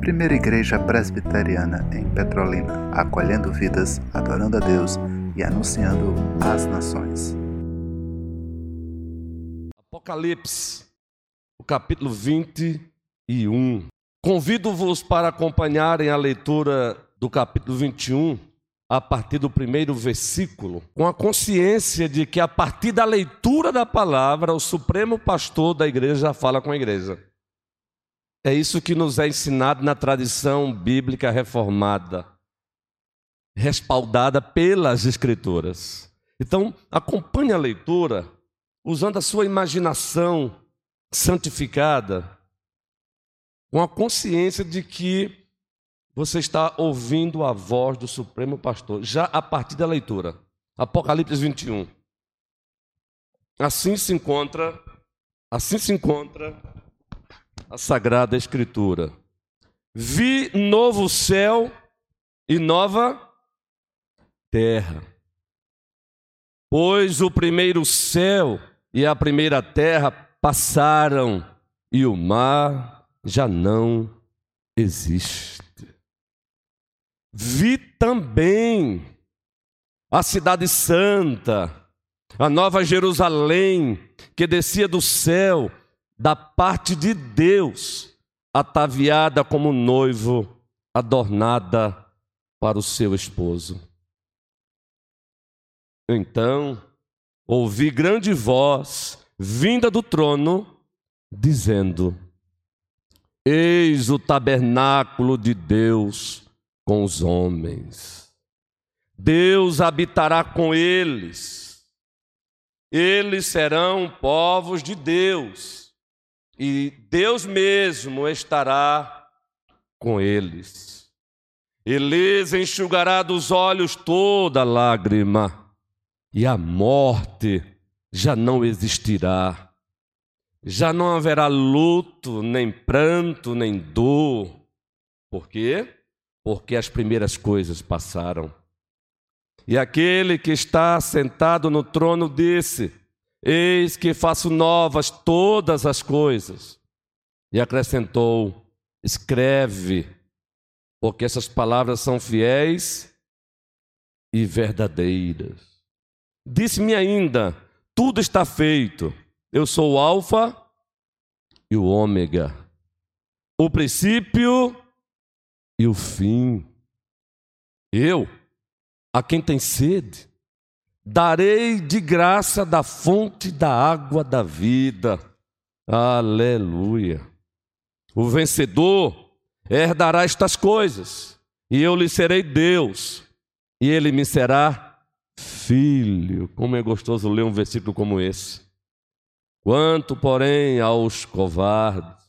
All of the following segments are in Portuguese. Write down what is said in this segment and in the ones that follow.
Primeira Igreja Presbiteriana em Petrolina, acolhendo vidas, adorando a Deus e anunciando às nações. Apocalipse, o capítulo 21. Convido-vos para acompanharem a leitura do capítulo 21 a partir do primeiro versículo, com a consciência de que a partir da leitura da palavra, o supremo pastor da igreja fala com a igreja. É isso que nos é ensinado na tradição bíblica reformada, respaldada pelas Escrituras. Então, acompanhe a leitura usando a sua imaginação santificada, com a consciência de que você está ouvindo a voz do Supremo Pastor, já a partir da leitura. Apocalipse 21. Assim se encontra, assim se encontra a Sagrada Escritura. Vi novo céu e nova terra. Pois o primeiro céu e a primeira terra passaram e o mar já não existe. Vi também a cidade santa, a nova Jerusalém, que descia do céu da parte de Deus, ataviada como noivo, adornada para o seu esposo. Então, ouvi grande voz vinda do trono, dizendo: Eis o tabernáculo de Deus com os homens. Deus habitará com eles. Eles serão povos de Deus e Deus mesmo estará com eles. E lhes enxugará dos olhos toda lágrima, e a morte já não existirá. Já não haverá luto, nem pranto, nem dor. Por quê? Porque as primeiras coisas passaram. E aquele que está sentado no trono disse: Eis que faço novas todas as coisas. E acrescentou: escreve, porque essas palavras são fiéis e verdadeiras. Disse-me ainda: tudo está feito. Eu sou o Alfa e o Ômega, o princípio e o fim. Eu, a quem tem sede, darei de graça da fonte da água da vida. Aleluia. O vencedor herdará estas coisas, e eu lhe serei Deus, e ele me será filho. Como é gostoso ler um versículo como esse. Quanto, porém, aos covardes,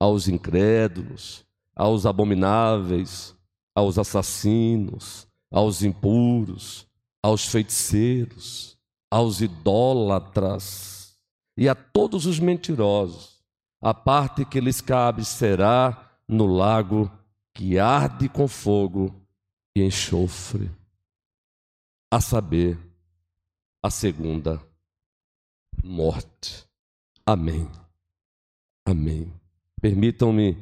aos incrédulos, aos abomináveis, aos assassinos, aos impuros, aos feiticeiros, aos idólatras e a todos os mentirosos. A parte que lhes cabe será no lago que arde com fogo e enxofre. A saber, a segunda morte. Amém. Amém. Permitam-me,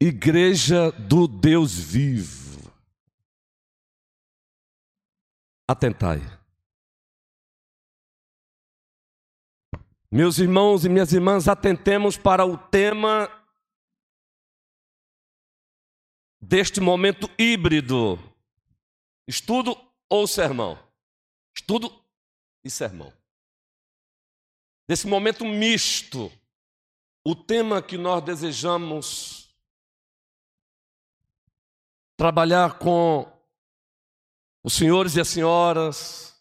Igreja do Deus vivo atentai. Meus irmãos e minhas irmãs, atentemos para o tema deste momento híbrido: estudo ou sermão? Estudo e sermão. Desse momento misto, o tema que nós desejamos trabalhar com os senhores e as senhoras,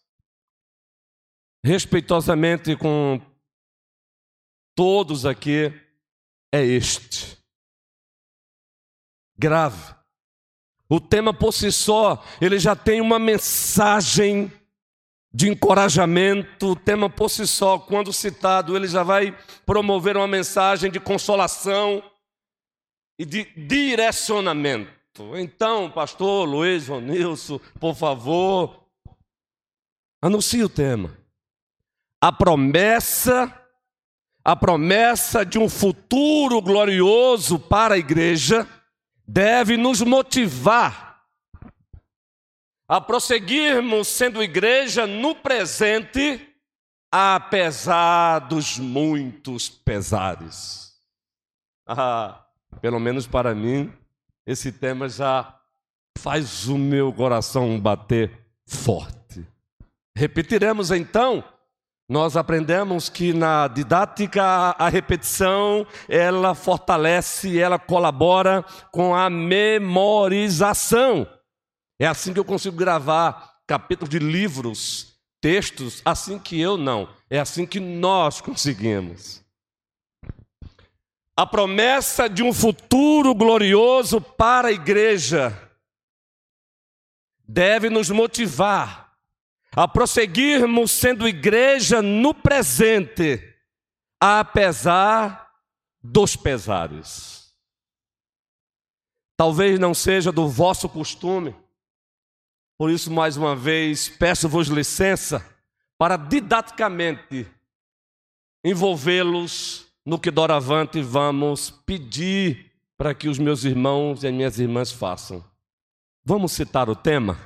respeitosamente com todos aqui, é este. Grave. O tema por si só, ele já tem uma mensagem de encorajamento, o tema por si só, quando citado, ele já vai promover uma mensagem de consolação e de direcionamento. Então, pastor Luiz Ronilson, por favor, anuncie o tema. A promessa, a promessa de um futuro glorioso para a igreja deve nos motivar a prosseguirmos sendo igreja no presente, apesar dos muitos pesares. Ah, pelo menos para mim, esse tema já faz o meu coração bater forte. Repetiremos então. Nós aprendemos que na didática a repetição, ela fortalece, ela colabora com a memorização. É assim que eu consigo gravar capítulos de livros, textos, assim que eu não, é assim que nós conseguimos. A promessa de um futuro glorioso para a igreja deve nos motivar a prosseguirmos sendo igreja no presente, apesar dos pesares. Talvez não seja do vosso costume, por isso, mais uma vez, peço-vos licença para didaticamente envolvê-los no que doravante vamos pedir para que os meus irmãos e as minhas irmãs façam. Vamos citar o tema?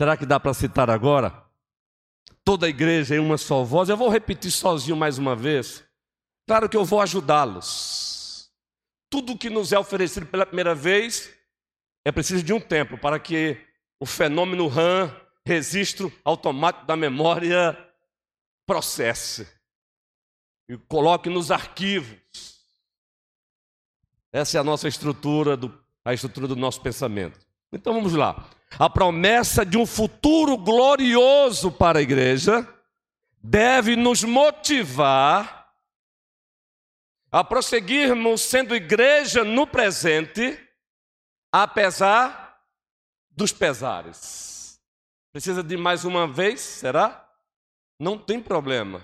Será que dá para citar agora? Toda a igreja em uma só voz. Eu vou repetir sozinho mais uma vez. Claro que eu vou ajudá-los. Tudo que nos é oferecido pela primeira vez é preciso de um tempo para que o fenômeno RAM, registro automático da memória, processe e coloque nos arquivos. Essa é a nossa estrutura, do, a estrutura do nosso pensamento. Então vamos lá. A promessa de um futuro glorioso para a igreja deve nos motivar a prosseguirmos sendo igreja no presente, apesar dos pesares. Precisa de mais uma vez? Será? Não tem problema.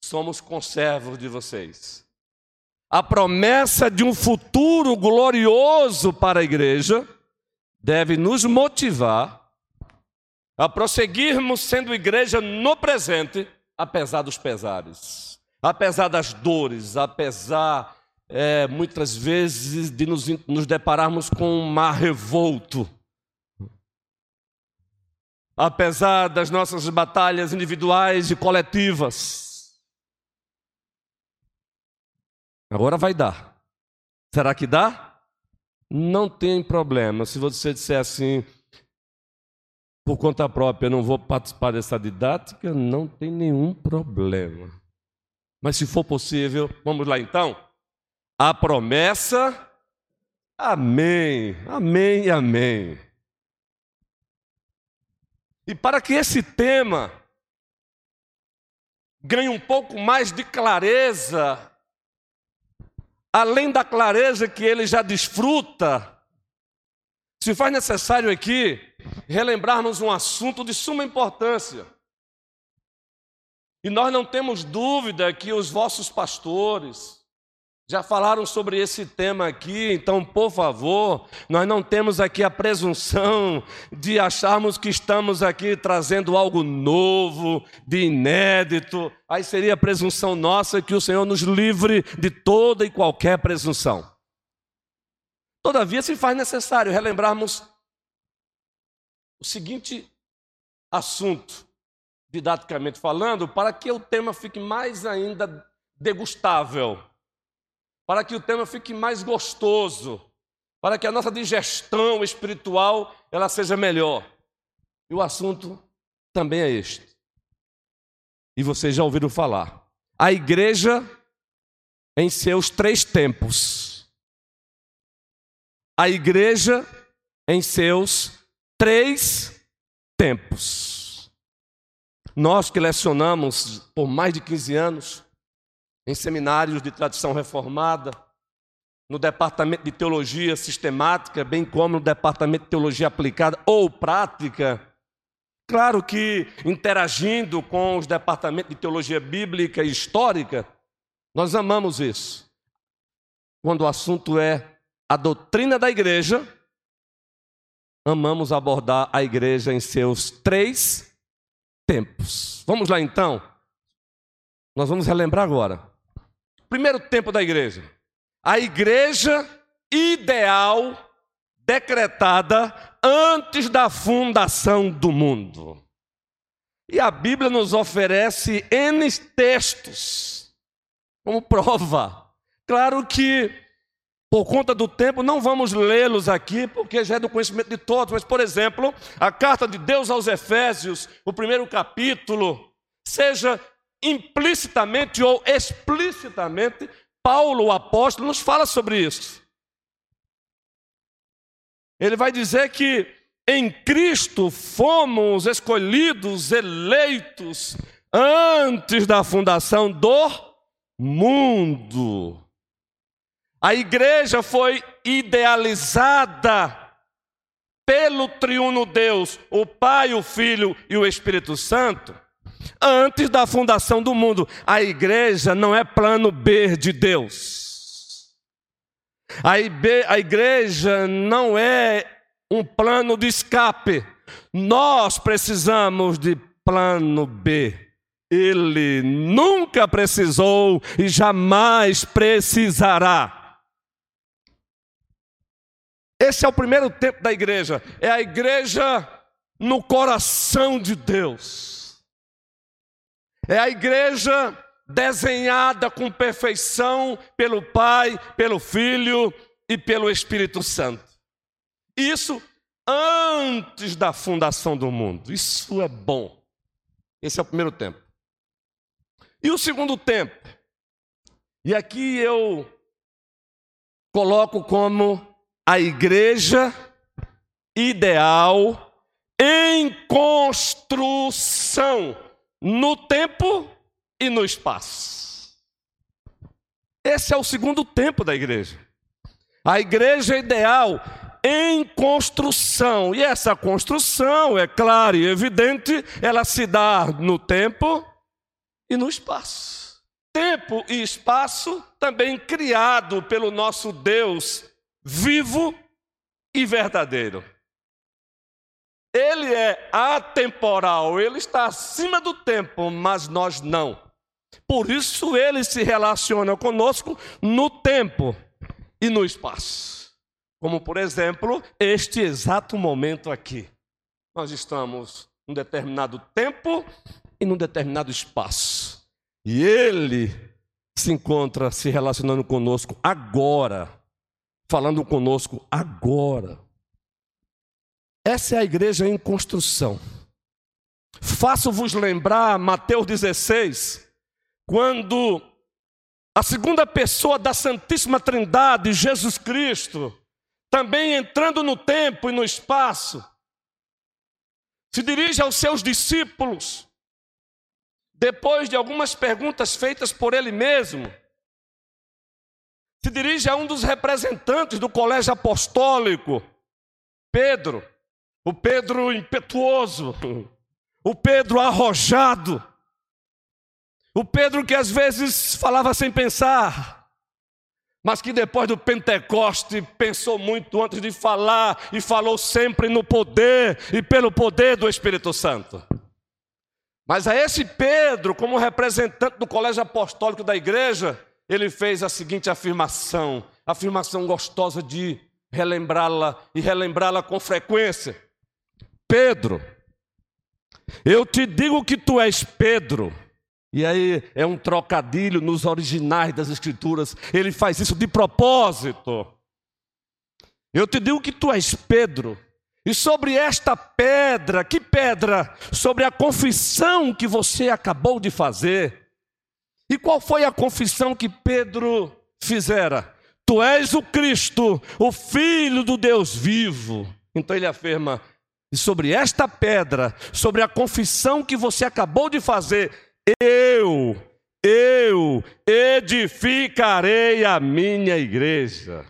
Somos conservos de vocês. A promessa de um futuro glorioso para a igreja deve nos motivar a prosseguirmos sendo igreja no presente, apesar dos pesares, apesar das dores, apesar é, muitas vezes de nos, nos depararmos com um mar revolto, apesar das nossas batalhas individuais e coletivas. Agora vai dar. Será que dá? Não tem problema. Se você disser assim, por conta própria, eu não vou participar dessa didática, não tem nenhum problema. Mas se for possível, vamos lá então. A promessa, amém, amém amém. E para que esse tema ganhe um pouco mais de clareza além da clareza que ele já desfruta, se faz necessário aqui relembrarmos um assunto de suma importância. E nós não temos dúvida que os vossos pastores, já falaram sobre esse tema aqui, então, por favor, nós não temos aqui a presunção de acharmos que estamos aqui trazendo algo novo, de inédito. Aí seria presunção nossa que o Senhor nos livre de toda e qualquer presunção. Todavia, se faz necessário relembrarmos o seguinte assunto, didaticamente falando, para que o tema fique mais ainda degustável para que o tema fique mais gostoso, para que a nossa digestão espiritual ela seja melhor. E o assunto também é este. E vocês já ouviram falar. A igreja em seus três tempos. A igreja em seus três tempos. Nós que lecionamos por mais de 15 anos, em seminários de tradição reformada, no departamento de teologia sistemática, bem como no departamento de teologia aplicada ou prática. Claro que interagindo com os departamentos de teologia bíblica e histórica, nós amamos isso. Quando o assunto é a doutrina da igreja, amamos abordar a igreja em seus três tempos. Vamos lá então. Nós vamos relembrar agora. Primeiro tempo da igreja. A igreja ideal decretada antes da fundação do mundo. E a Bíblia nos oferece N textos como prova. Claro que, por conta do tempo, não vamos lê-los aqui, porque já é do conhecimento de todos, mas, por exemplo, a carta de Deus aos Efésios, o primeiro capítulo, seja implicitamente ou explicitamente, Paulo, o apóstolo, nos fala sobre isso. Ele vai dizer que em Cristo fomos escolhidos, eleitos, antes da fundação do mundo. A igreja foi idealizada pelo triuno Deus, o Pai, o Filho e o Espírito Santo, antes da fundação do mundo. A igreja não é plano B de Deus. A igreja não é um plano de escape. Nós precisamos de plano B. Ele nunca precisou e jamais precisará. Esse é o primeiro tempo da igreja. É a igreja no coração de Deus. É a igreja desenhada com perfeição pelo Pai, pelo Filho e pelo Espírito Santo. Isso antes da fundação do mundo. Isso é bom. Esse é o primeiro tempo. E o segundo tempo? E aqui eu coloco como a igreja ideal em construção no tempo e no espaço. Esse é o segundo tempo da igreja. A igreja ideal em construção. E essa construção, é clara e evidente, ela se dá no tempo e no espaço. Tempo e espaço também criado pelo nosso Deus vivo e verdadeiro. Ele é atemporal, ele está acima do tempo, mas nós não. Por isso ele se relaciona conosco no tempo e no espaço. Como, por exemplo, este exato momento aqui. Nós estamos num determinado tempo e num determinado espaço. E ele se encontra se relacionando conosco agora, falando conosco agora. Essa é a igreja em construção. Faço-vos lembrar Mateus 16, quando a segunda pessoa da Santíssima Trindade, Jesus Cristo, também entrando no tempo e no espaço, se dirige aos seus discípulos, depois de algumas perguntas feitas por ele mesmo, se dirige a um dos representantes do colégio apostólico, Pedro, o Pedro impetuoso, o Pedro arrojado, o Pedro que às vezes falava sem pensar, mas que depois do Pentecoste pensou muito antes de falar e falou sempre no poder e pelo poder do Espírito Santo. Mas a esse Pedro, como representante do colégio apostólico da igreja, ele fez a seguinte afirmação, afirmação gostosa de relembrá-la e relembrá-la com frequência. Pedro, eu te digo que tu és Pedro, e aí é um trocadilho nos originais das Escrituras. Ele faz isso de propósito. Eu te digo que tu és Pedro. E sobre esta pedra, que pedra? Sobre a confissão que você acabou de fazer. E qual foi a confissão que Pedro fizera? Tu és o Cristo, o Filho do Deus vivo. Então ele afirma: e sobre esta pedra, sobre a confissão que você acabou de fazer, eu, eu edificarei a minha igreja.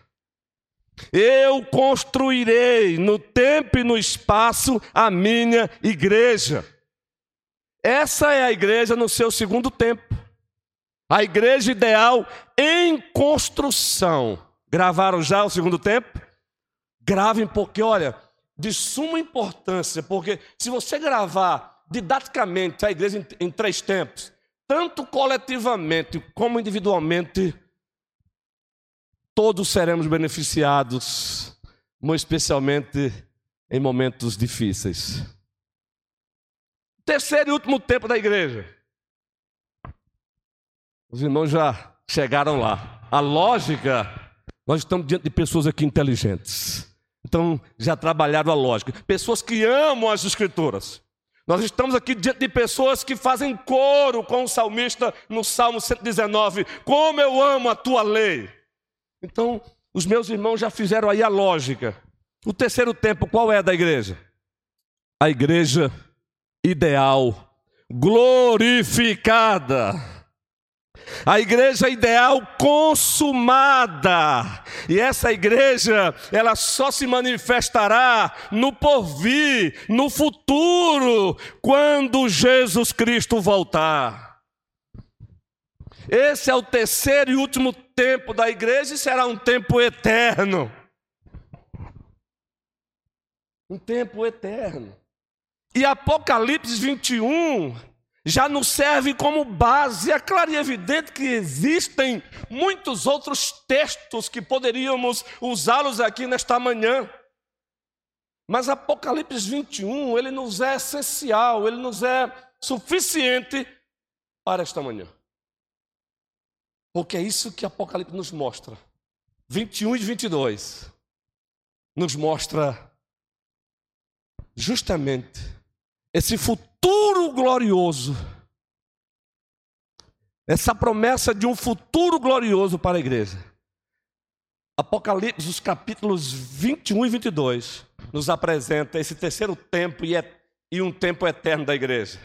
Eu construirei no tempo e no espaço a minha igreja. Essa é a igreja no seu segundo tempo. A igreja ideal em construção. Gravaram já o segundo tempo? Gravem, porque olha, de suma importância, porque se você gravar didaticamente a igreja em, em três tempos, tanto coletivamente como individualmente, todos seremos beneficiados, mas especialmente em momentos difíceis. Terceiro e último tempo da igreja. Os irmãos já chegaram lá. A lógica, nós estamos diante de pessoas aqui inteligentes. Então, já trabalharam a lógica. Pessoas que amam as escrituras. Nós estamos aqui diante de pessoas que fazem coro com o salmista no Salmo 119. Como eu amo a tua lei. Então, os meus irmãos já fizeram aí a lógica. O terceiro tempo, qual é da igreja? A igreja ideal, glorificada. A igreja ideal consumada. E essa igreja, ela só se manifestará no porvir, no futuro, quando Jesus Cristo voltar. Esse é o terceiro e último tempo da igreja e será um tempo eterno. Um tempo eterno. E Apocalipse 21 já nos serve como base. É claro e evidente que existem muitos outros textos que poderíamos usá-los aqui nesta manhã. Mas Apocalipse 21, ele nos é essencial, ele nos é suficiente para esta manhã. Porque é isso que Apocalipse nos mostra. 21 e 22 nos mostra justamente esse futuro glorioso, essa promessa de um futuro glorioso para a igreja. Apocalipse, os capítulos 21 e 22, nos apresenta esse terceiro tempo e, é, e um tempo eterno da igreja.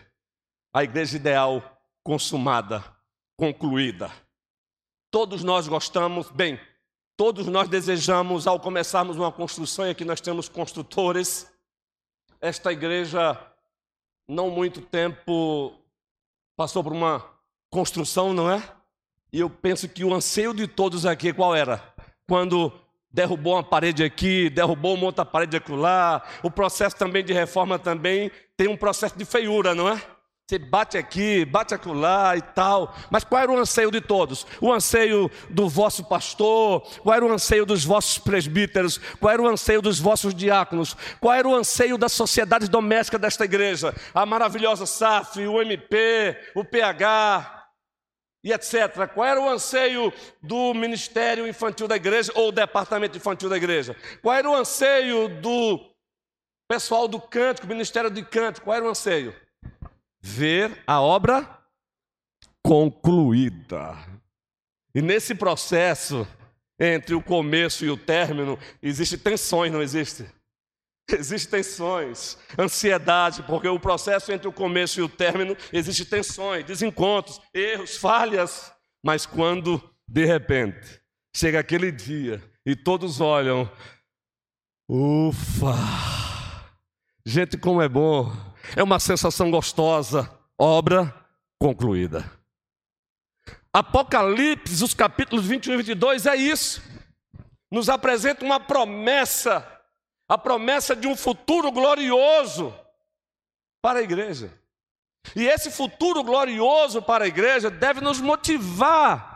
A igreja ideal consumada, concluída. Todos nós gostamos, bem, todos nós desejamos, ao começarmos uma construção, e aqui nós temos construtores, esta igreja não muito tempo passou por uma construção, não é? E eu penso que o anseio de todos aqui qual era? Quando derrubou uma parede aqui, derrubou uma outra parede acolá, o processo também de reforma também tem um processo de feiura, não é? Você bate aqui, bate acolá e tal. Mas qual era o anseio de todos? O anseio do vosso pastor? Qual era o anseio dos vossos presbíteros? Qual era o anseio dos vossos diáconos? Qual era o anseio da sociedade doméstica desta igreja? A maravilhosa SAF, o MP, o PH e etc. Qual era o anseio do ministério infantil da igreja ou departamento infantil da igreja? Qual era o anseio do pessoal do cântico, ministério de cântico? Qual era o anseio? Ver a obra concluída. E nesse processo, entre o começo e o término, existem tensões, não existe? Existem tensões, ansiedade, porque o processo entre o começo e o término existe tensões, desencontros, erros, falhas. Mas quando, de repente, chega aquele dia e todos olham, ufa! Gente, como é bom é uma sensação gostosa, obra concluída. Apocalipse, os capítulos 21 e 22 é isso. Nos apresenta uma promessa, a promessa de um futuro glorioso para a igreja. E esse futuro glorioso para a igreja deve nos motivar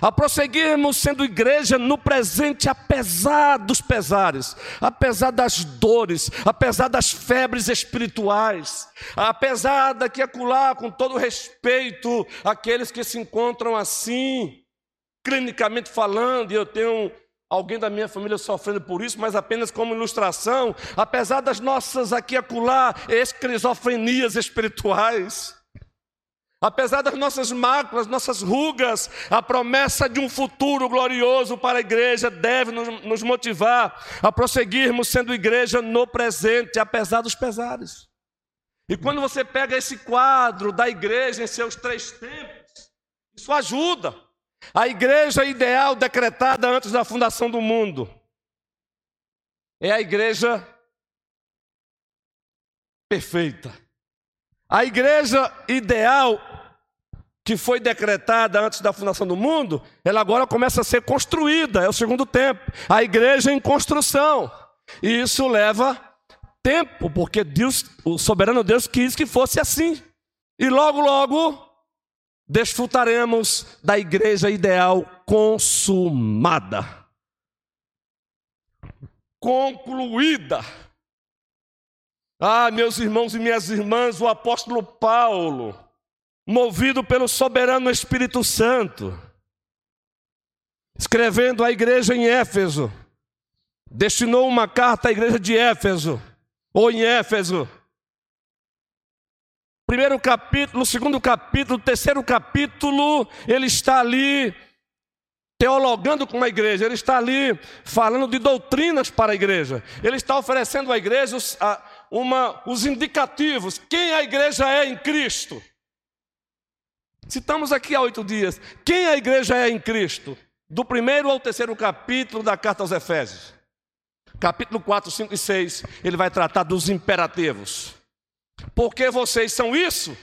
a prosseguirmos sendo igreja no presente, apesar dos pesares, apesar das dores, apesar das febres espirituais, apesar daqui acolá, com todo respeito, aqueles que se encontram assim, clinicamente falando, e eu tenho alguém da minha família sofrendo por isso, mas apenas como ilustração, apesar das nossas aqui acolá esquizofrenias espirituais, Apesar das nossas máculas, nossas rugas, a promessa de um futuro glorioso para a igreja deve nos motivar a prosseguirmos sendo igreja no presente, apesar dos pesares. E quando você pega esse quadro da igreja em seus três tempos, isso ajuda. A igreja ideal decretada antes da fundação do mundo é a igreja perfeita. A igreja ideal que foi decretada antes da fundação do mundo, ela agora começa a ser construída, é o segundo tempo. A igreja em construção. E isso leva tempo, porque Deus, o soberano Deus quis que fosse assim. E logo, logo, desfrutaremos da igreja ideal consumada, concluída. Ah, meus irmãos e minhas irmãs, o apóstolo Paulo, movido pelo soberano Espírito Santo, escrevendo à igreja em Éfeso, destinou uma carta à igreja de Éfeso, ou em Éfeso. Primeiro capítulo, segundo capítulo, terceiro capítulo, ele está ali teologando com a igreja, ele está ali falando de doutrinas para a igreja, ele está oferecendo à igreja os, a, uma, os indicativos, quem a igreja é em Cristo. Citamos aqui há oito dias, quem a igreja é em Cristo, do primeiro ao terceiro capítulo da carta aos Efésios. Capítulo 4, 5 e 6, ele vai tratar dos imperativos. Porque vocês são isso?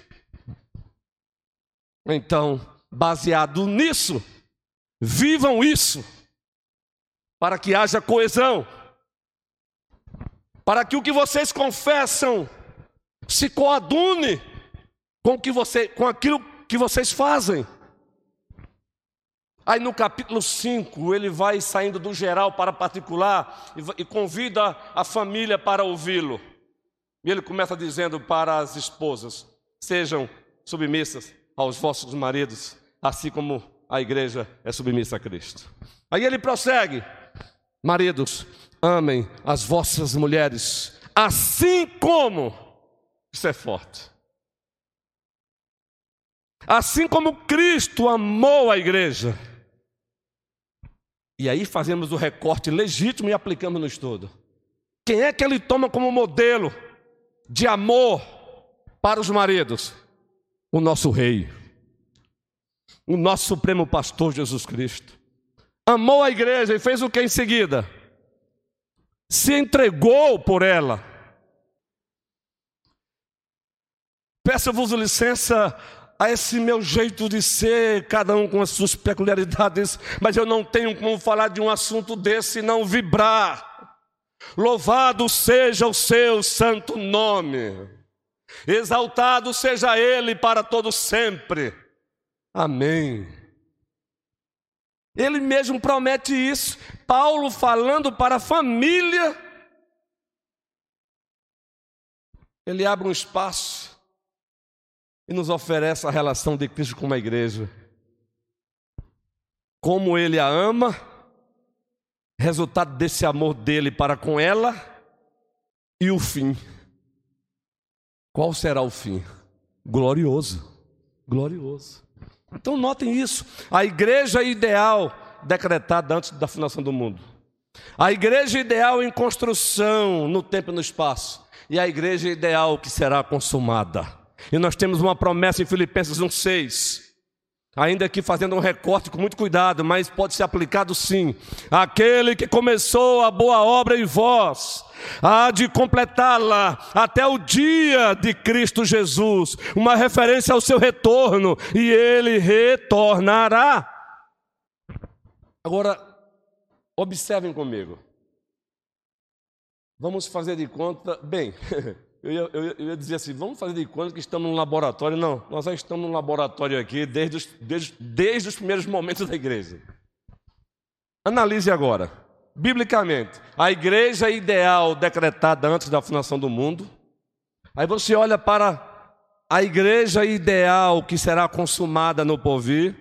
Então, baseado nisso, Vivam isso, para que haja coesão, para que o que vocês confessam se coadune com, que você, com aquilo que vocês fazem. Aí no capítulo 5, ele vai saindo do geral para particular e, convida a família para ouvi-lo. E ele começa dizendo para as esposas: sejam submissas aos vossos maridos, assim como a igreja é submissa a Cristo. Aí ele prossegue: Maridos, amem as vossas mulheres, assim como, isso é forte, assim como Cristo amou a igreja. E aí fazemos o recorte legítimo e aplicamos no estudo. Quem é que ele toma como modelo de amor para os maridos? O nosso rei o nosso Supremo Pastor Jesus Cristo. Amou a igreja e fez o que em seguida? Se entregou por ela. Peço-vos licença a esse meu jeito de ser, cada um com as suas peculiaridades, mas eu não tenho como falar de um assunto desse e não vibrar. Louvado seja o seu santo nome, exaltado seja ele para todo sempre. Amém. Ele mesmo promete isso. Paulo falando para a família. Ele abre um espaço e nos oferece a relação de Cristo com a igreja. Como ele a ama, resultado desse amor dele para com ela e o fim. Qual será o fim? Glorioso. Glorioso. Então notem isso. A igreja ideal decretada antes da fundação do mundo. A igreja ideal em construção no tempo e no espaço. E a igreja ideal que será consumada. E nós temos uma promessa em Filipenses 1,6 Ainda que fazendo um recorte com muito cuidado, mas pode ser aplicado sim. Aquele que começou a boa obra em vós, há de completá-la até o dia de Cristo Jesus, uma referência ao seu retorno, e ele retornará. Agora, observem comigo. Vamos fazer de conta, bem, Eu ia, eu, eu ia, dizer assim, vamos fazer de conta que estamos num laboratório. Não, nós já estamos num laboratório aqui desde os, desde, desde os primeiros momentos da igreja. Analise agora, biblicamente, a igreja ideal decretada antes da fundação do mundo. Aí você olha para a igreja ideal que será consumada no porvir.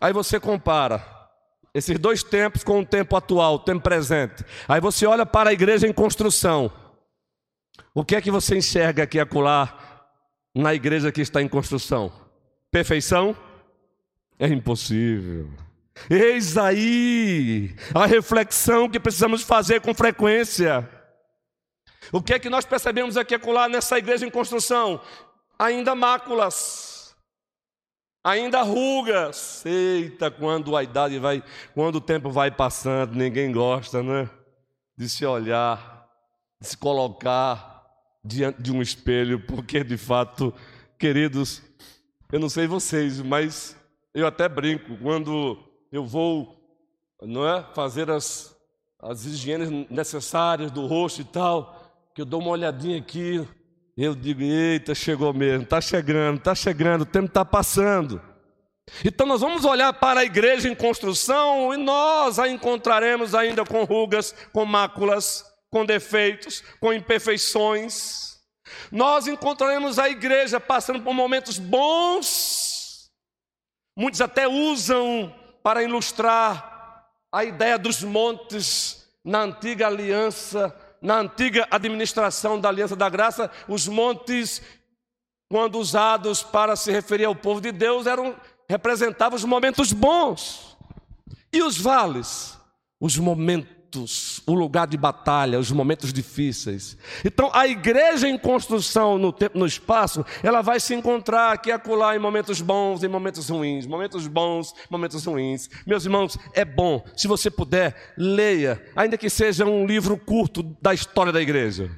Aí você compara esses dois tempos com o tempo atual, o tempo presente. Aí você olha para a igreja em construção. O que é que você enxerga aqui acolá na igreja que está em construção? Perfeição? É impossível. Eis aí a reflexão que precisamos fazer com frequência. O que é que nós percebemos aqui acolá nessa igreja em construção? Ainda máculas, ainda rugas. Eita, quando a idade vai, quando o tempo vai passando, ninguém gosta, né? De se olhar se colocar diante de um espelho, porque de fato, queridos, eu não sei vocês, mas eu até brinco quando eu vou, não é, fazer as as higienes necessárias do rosto e tal, que eu dou uma olhadinha aqui, eu digo, eita, chegou mesmo, está chegando, está chegando, o tempo está passando. Então nós vamos olhar para a igreja em construção e nós a encontraremos ainda com rugas, com máculas, com defeitos, com imperfeições. Nós encontraremos a igreja passando por momentos bons. Muitos até usam para ilustrar a ideia dos montes na antiga aliança, na antiga administração da aliança da graça, os montes quando usados para se referir ao povo de Deus eram representava os momentos bons. E os vales? Os momentos, o lugar de batalha, os momentos difíceis. Então, a igreja em construção no tempo, no espaço, ela vai se encontrar aqui e acolá em momentos bons, em momentos ruins, momentos bons, momentos ruins. Meus irmãos, é bom, se você puder, leia, ainda que seja um livro curto da história da igreja.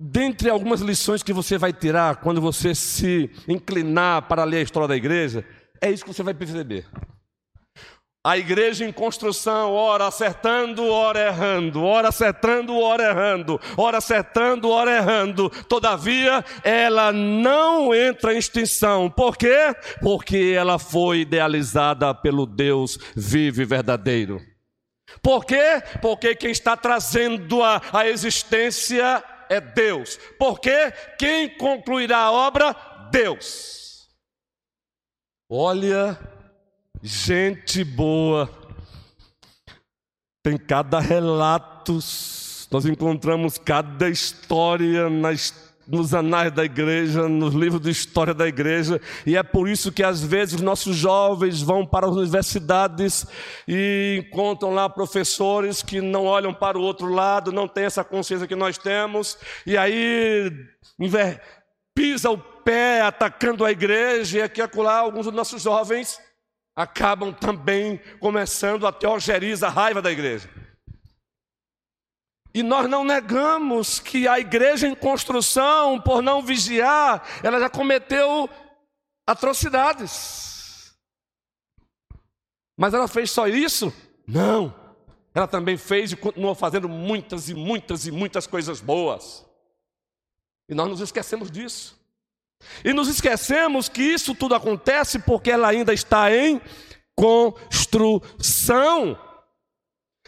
Dentre algumas lições que você vai tirar quando você se inclinar para ler a história da igreja, é isso que você vai perceber. A igreja em construção, ora acertando, ora errando, ora acertando, ora errando, ora acertando, ora errando. Todavia, ela não entra em extinção. Por quê? Porque ela foi idealizada pelo Deus vivo e verdadeiro. Por quê? Porque quem está trazendo a, a existência é Deus. Porque quem concluirá a obra? Deus. Olha, gente boa. Tem cada relato, nós encontramos cada história nas, nos anais da igreja, nos livros de história da igreja, e é por isso que às vezes nossos jovens vão para as universidades e encontram lá professores que não olham para o outro lado, não têm essa consciência que nós temos, e aí pisa o pé atacando a igreja, e aqui acolá alguns dos nossos jovens acabam também começando a teogerizar a raiva da igreja. E nós não negamos que a igreja em construção, por não vigiar, ela já cometeu atrocidades. Mas ela fez só isso? Não. Ela também fez e continuou fazendo muitas e muitas e muitas coisas boas. E nós nos esquecemos disso. E nos esquecemos que isso tudo acontece porque ela ainda está em construção.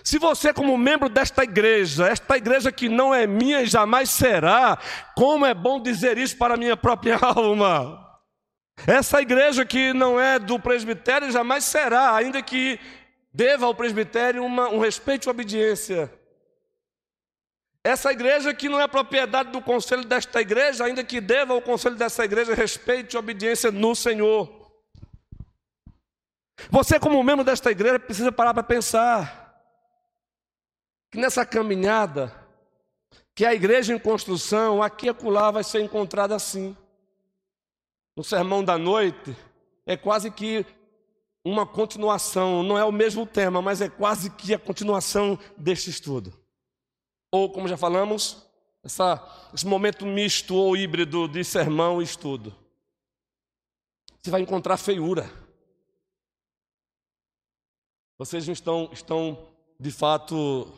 Se você, como membro desta igreja, esta igreja que não é minha e jamais será, como é bom dizer isso para a minha própria alma. Essa igreja que não é do presbitério jamais será, ainda que deva ao presbitério uma, um respeito e obediência. Essa igreja que não é propriedade do conselho desta igreja, ainda que deva ao conselho dessa igreja respeito e obediência no Senhor. Você, como membro desta igreja, precisa parar para pensar que nessa caminhada, que a igreja em construção, aqui e acolá vai ser encontrada assim. No sermão da noite, é quase que uma continuação, não é o mesmo tema, mas é quase que a continuação deste estudo. Ou, como já falamos, essa, esse momento misto ou híbrido de sermão e estudo. Você vai encontrar feiura. Vocês estão, estão de fato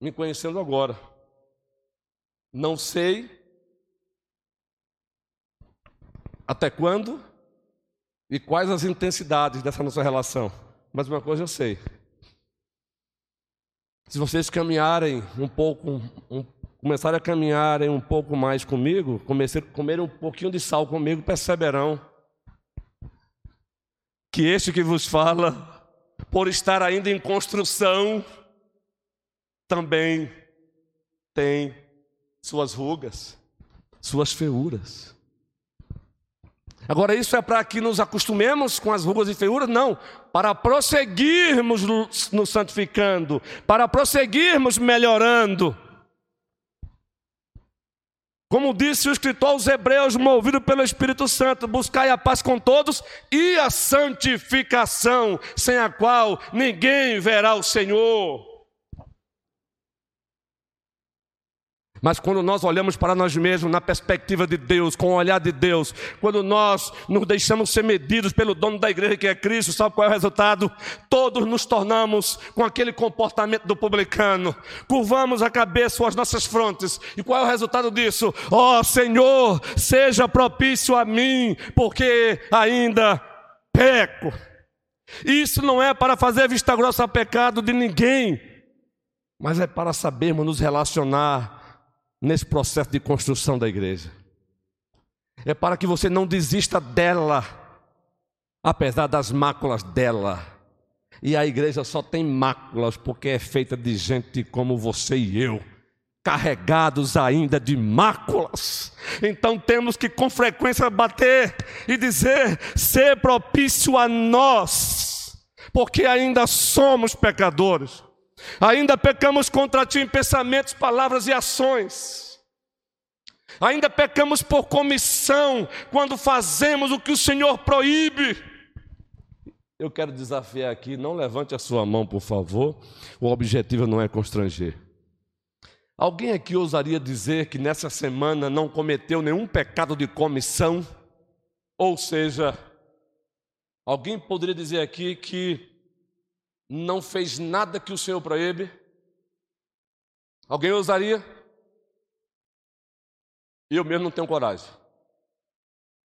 me conhecendo agora. Não sei até quando e quais as intensidades dessa nossa relação. Mas uma coisa eu sei: se vocês caminharem um pouco, um, começarem a caminharem um pouco mais comigo, comerem um pouquinho de sal comigo, perceberão que este que vos fala, por estar ainda em construção, também tem suas rugas, suas feuras. Agora, isso é para que nos acostumemos com as rugas e feiuras? Não, para prosseguirmos nos santificando, para prosseguirmos melhorando. Como disse o escritor aos Hebreus, movido pelo Espírito Santo, buscai a paz com todos e a santificação, sem a qual ninguém verá o Senhor. Mas quando nós olhamos para nós mesmos na perspectiva de Deus, com o olhar de Deus, quando nós nos deixamos ser medidos pelo dono da igreja que é Cristo, sabe qual é o resultado? Todos nos tornamos com aquele comportamento do publicano, curvamos a cabeça às nossas frontes, e qual é o resultado disso? Ó oh, Senhor, seja propício a mim, porque ainda peco. Isso não é para fazer vista grossa ao pecado de ninguém, mas é para sabermos nos relacionar nesse processo de construção da igreja. É para que você não desista dela, apesar das máculas dela. E a igreja só tem máculas porque é feita de gente como você e eu carregados ainda de máculas. Então temos que com frequência bater e dizer: ser propício a nós, porque ainda somos pecadores, ainda pecamos contra ti em pensamentos, palavras e ações. Ainda pecamos por comissão quando fazemos o que o Senhor proíbe. Eu quero desafiar aqui, não levante a sua mão, por favor. O objetivo não é constranger. Alguém aqui ousaria dizer que nessa semana não cometeu nenhum pecado de comissão? Ou seja, alguém poderia dizer aqui que não fez nada que o Senhor proíbe? Alguém ousaria? Eu mesmo não tenho coragem.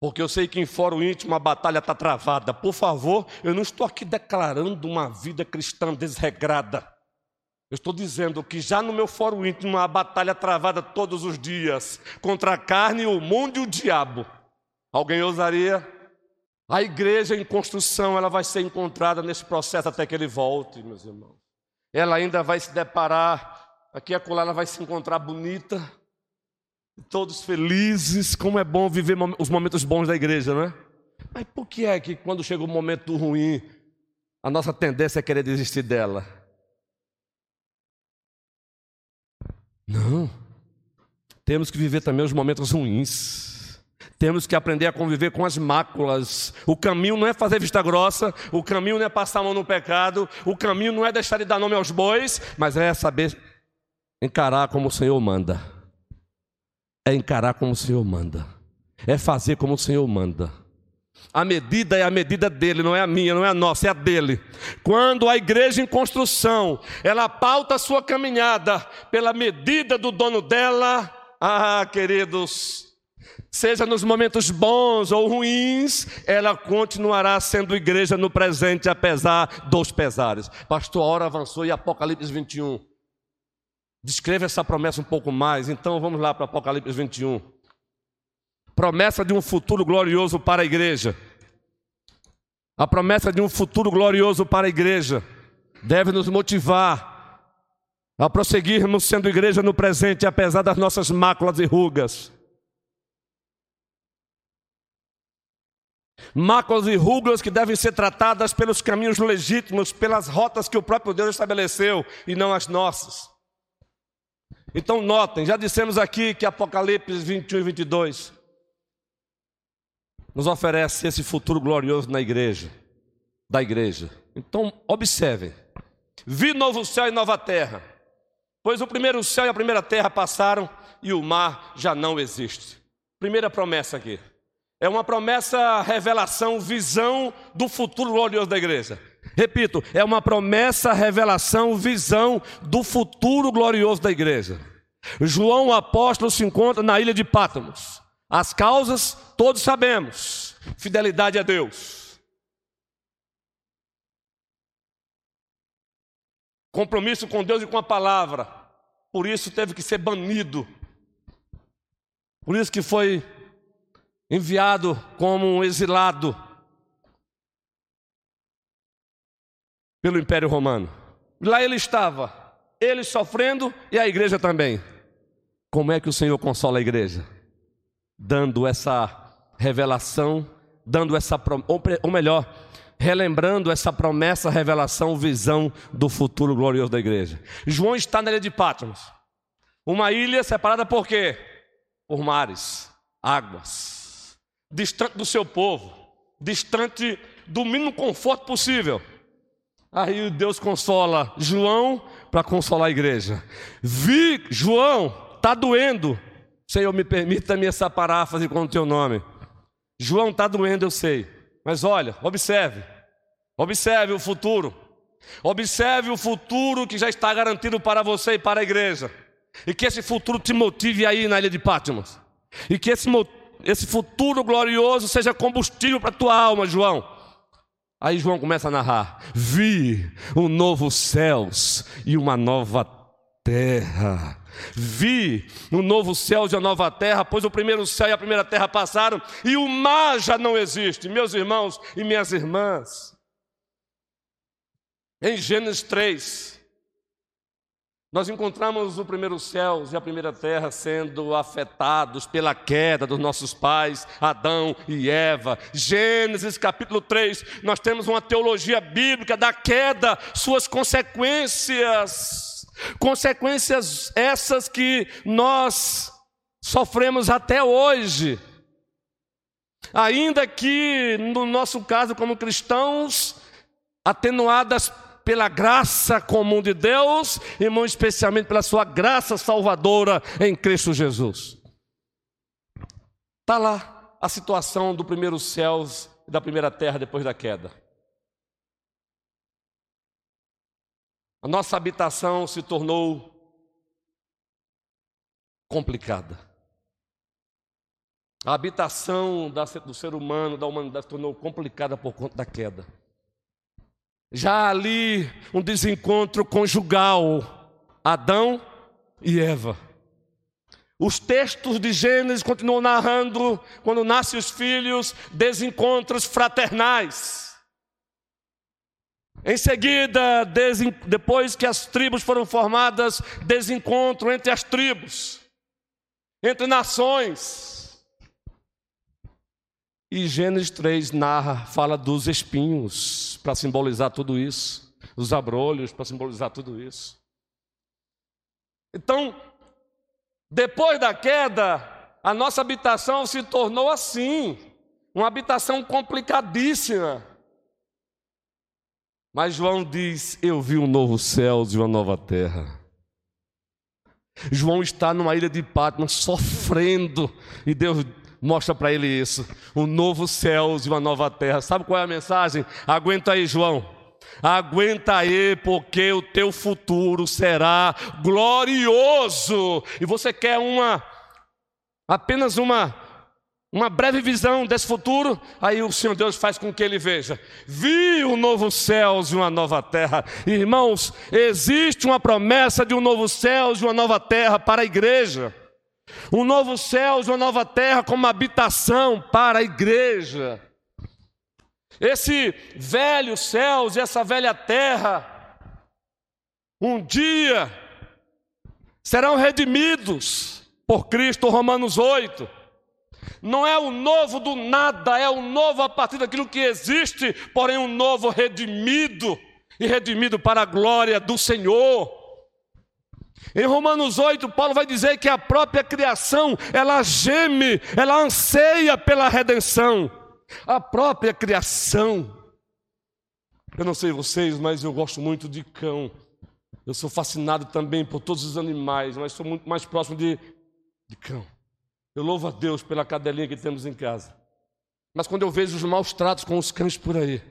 Porque eu sei que em fórum íntimo a batalha está travada. Por favor, eu não estou aqui declarando uma vida cristã desregrada. Eu estou dizendo que já no meu fórum íntimo há batalha travada todos os dias contra a carne, o mundo e o diabo. Alguém ousaria? A igreja em construção, ela vai ser encontrada nesse processo até que ele volte, meus irmãos. Ela ainda vai se deparar, aqui a colar ela vai se encontrar bonita, todos felizes, como é bom viver os momentos bons da igreja, não é? Mas por que é que quando chega o momento ruim, a nossa tendência é querer desistir dela? Não. Temos que viver também os momentos ruins. Temos que aprender a conviver com as máculas. O caminho não é fazer vista grossa, o caminho não é passar a mão no pecado, o caminho não é deixar de dar nome aos bois, mas é saber encarar como o Senhor manda. É encarar como o Senhor manda. É fazer como o Senhor manda. A medida é a medida dele, não é a minha, não é a nossa, é a dele. Quando a igreja em construção, ela pauta a sua caminhada pela medida do dono dela, ah, queridos, seja nos momentos bons ou ruins, ela continuará sendo igreja no presente, apesar dos pesares. Pastor, a hora avançou e Apocalipse 21. Descreva essa promessa um pouco mais, então vamos lá para Apocalipse 21 promessa de um futuro glorioso para a igreja. A promessa de um futuro glorioso para a igreja deve nos motivar a prosseguirmos sendo igreja no presente, apesar das nossas máculas e rugas. Máculas e rugas que devem ser tratadas pelos caminhos legítimos, pelas rotas que o próprio Deus estabeleceu e não as nossas. Então, notem, já dissemos aqui que Apocalipse 21 e 22 nos oferece esse futuro glorioso na igreja, da igreja. Então, observem: vi novo céu e nova terra, pois o primeiro céu e a primeira terra passaram e o mar já não existe. Primeira promessa aqui. É uma promessa, revelação, visão do futuro glorioso da igreja. Repito, é uma promessa, revelação, visão do futuro glorioso da igreja. João apóstolo se encontra na ilha de Pátmos. As causas todos sabemos: fidelidade a Deus, compromisso com Deus e com a palavra. Por isso teve que ser banido. Por isso que foi enviado como um exilado pelo Império Romano. Lá ele estava, ele sofrendo e a igreja também. Como é que o Senhor consola a igreja? dando essa revelação, dando essa ou melhor, relembrando essa promessa, revelação, visão do futuro glorioso da igreja. João está na ilha de Patmos. Uma ilha separada por quê? Por mares, águas, distante do seu povo, distante do mínimo conforto possível. Aí Deus consola João para consolar a igreja. Vi, João, está doendo, Senhor, me permita-me essa paráfrase com o teu nome. João está doendo, eu sei. Mas olha, observe. Observe o futuro. Observe o futuro que já está garantido para você e para a igreja. E que esse futuro te motive aí na ilha de Pátimos. E que esse, esse futuro glorioso seja combustível para a tua alma, João. Aí João começa a narrar: Vi um novo céus e uma nova terra. Vi um novo céu e uma nova terra, pois o primeiro céu e a primeira terra passaram e o mar já não existe, meus irmãos e minhas irmãs. Em Gênesis 3, nós encontramos o primeiro céu e a primeira terra sendo afetados pela queda dos nossos pais, Adão e Eva. Gênesis capítulo 3, nós temos uma teologia bíblica da queda, suas consequências. Consequências essas que nós sofremos até hoje. Ainda que no nosso caso como cristãos, atenuadas pela graça comum de Deus e muito especialmente pela sua graça salvadora em Cristo Jesus. Está lá a situação do primeiro céu e da primeira terra depois da queda. A nossa habitação se tornou complicada. A habitação do ser humano, da humanidade, se tornou complicada por conta da queda. Já ali um desencontro conjugal, Adão e Eva. Os textos de Gênesis continuam narrando, quando nascem os filhos, desencontros fraternais. Em seguida, depois que as tribos foram formadas, desencontro entre as tribos, entre nações. E Gênesis 3 narra, fala dos espinhos para simbolizar tudo isso, os abrolhos para simbolizar tudo isso. Então, depois da queda, a nossa habitação se tornou assim, uma habitação complicadíssima. Mas João diz: Eu vi um novo céu e uma nova terra. João está numa ilha de Patmos sofrendo, e Deus mostra para ele isso: um novo céu e uma nova terra. Sabe qual é a mensagem? Aguenta aí, João. Aguenta aí, porque o teu futuro será glorioso. E você quer uma apenas uma uma breve visão desse futuro, aí o Senhor Deus faz com que ele veja. Vi um novo céu e uma nova terra. Irmãos, existe uma promessa de um novo céu e uma nova terra para a igreja um novo céu uma nova terra como habitação para a igreja. Esse velho céus e essa velha terra, um dia serão redimidos por Cristo, Romanos 8. Não é o novo do nada, é o novo a partir daquilo que existe, porém um novo redimido e redimido para a glória do Senhor. Em Romanos 8, Paulo vai dizer que a própria criação, ela geme, ela anseia pela redenção. A própria criação. Eu não sei vocês, mas eu gosto muito de cão. Eu sou fascinado também por todos os animais, mas sou muito mais próximo de, de cão. Eu louvo a Deus pela cadelinha que temos em casa. Mas quando eu vejo os maus tratos com os cães por aí,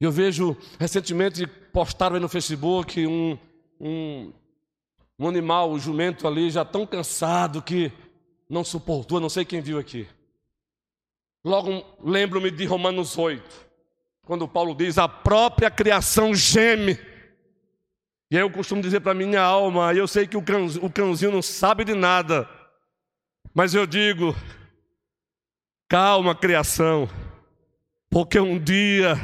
eu vejo, recentemente postaram aí no Facebook um, um um animal, o jumento ali, já tão cansado que não suportou, não sei quem viu aqui. Logo lembro-me de Romanos 8, quando Paulo diz: a própria criação geme. E aí eu costumo dizer para minha alma, eu sei que o, o cãozinho não sabe de nada, mas eu digo: calma, criação, porque um dia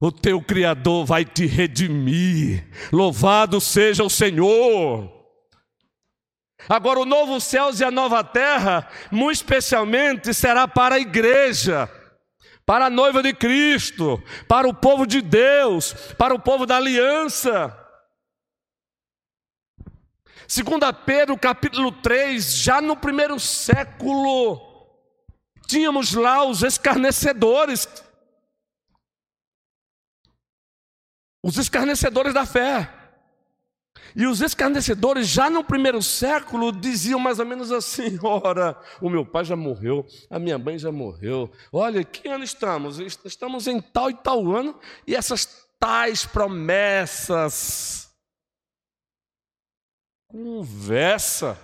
o teu Criador vai te redimir. Louvado seja o Senhor. Agora, o novo céu e a nova terra, muito especialmente, será para a igreja, para a noiva de Cristo, para o povo de Deus, para o povo da aliança. Segundo Pedro, capítulo 3, já no primeiro século, tínhamos lá os escarnecedores os escarnecedores da fé. E os escarnecedores, já no primeiro século, diziam mais ou menos assim: ora, o meu pai já morreu, a minha mãe já morreu. Olha, que ano estamos? Estamos em tal e tal ano, e essas tais promessas. Conversa.